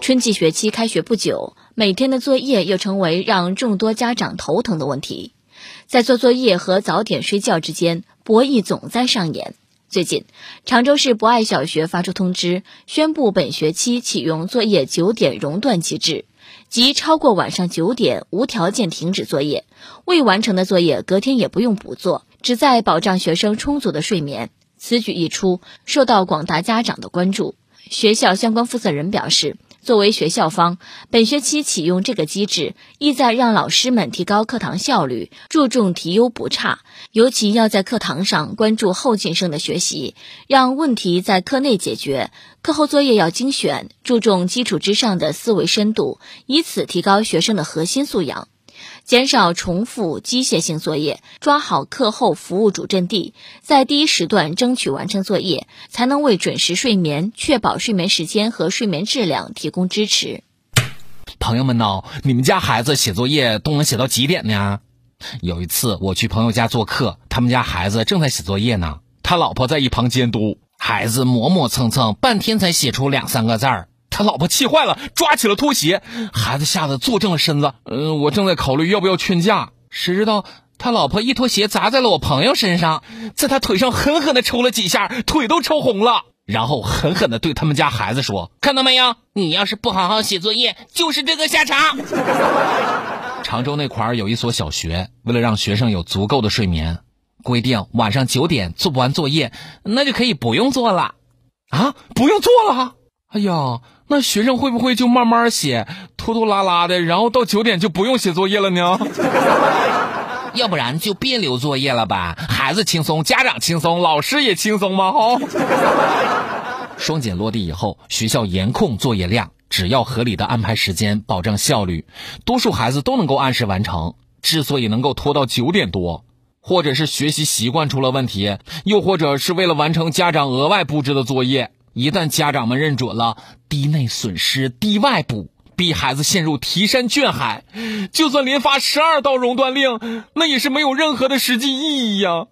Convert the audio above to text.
春季学期开学不久，每天的作业又成为让众多家长头疼的问题。在做作业和早点睡觉之间，博弈总在上演。最近，常州市博爱小学发出通知，宣布本学期启用作业九点熔断机制，即超过晚上九点无条件停止作业，未完成的作业隔天也不用补做，旨在保障学生充足的睡眠。此举一出，受到广大家长的关注。学校相关负责人表示。作为学校方，本学期启用这个机制，意在让老师们提高课堂效率，注重提优补差，尤其要在课堂上关注后进生的学习，让问题在课内解决，课后作业要精选，注重基础之上的思维深度，以此提高学生的核心素养。减少重复机械性作业，抓好课后服务主阵地，在第一时段争取完成作业，才能为准时睡眠、确保睡眠时间和睡眠质量提供支持。朋友们呢，你们家孩子写作业都能写到几点呢？有一次我去朋友家做客，他们家孩子正在写作业呢，他老婆在一旁监督，孩子磨磨蹭蹭，半天才写出两三个字儿。他老婆气坏了，抓起了拖鞋，孩子吓得坐正了身子。嗯，我正在考虑要不要劝架，谁知道他老婆一拖鞋砸在了我朋友身上，在他腿上狠狠的抽了几下，腿都抽红了，然后狠狠的对他们家孩子说：“看到没有，你要是不好好写作业，就是这个下场。”常州那块儿有一所小学，为了让学生有足够的睡眠，规定晚上九点做不完作业，那就可以不用做了。啊，不用做了？哎呀！那学生会不会就慢慢写，拖拖拉拉的，然后到九点就不用写作业了呢？要不然就别留作业了吧，孩子轻松，家长轻松，老师也轻松嘛！哈。双减落地以后，学校严控作业量，只要合理的安排时间，保证效率，多数孩子都能够按时完成。之所以能够拖到九点多，或者是学习习惯出了问题，又或者是为了完成家长额外布置的作业。一旦家长们认准了低内损失低外补，逼孩子陷入提山卷海，就算连发十二道熔断令，那也是没有任何的实际意义呀。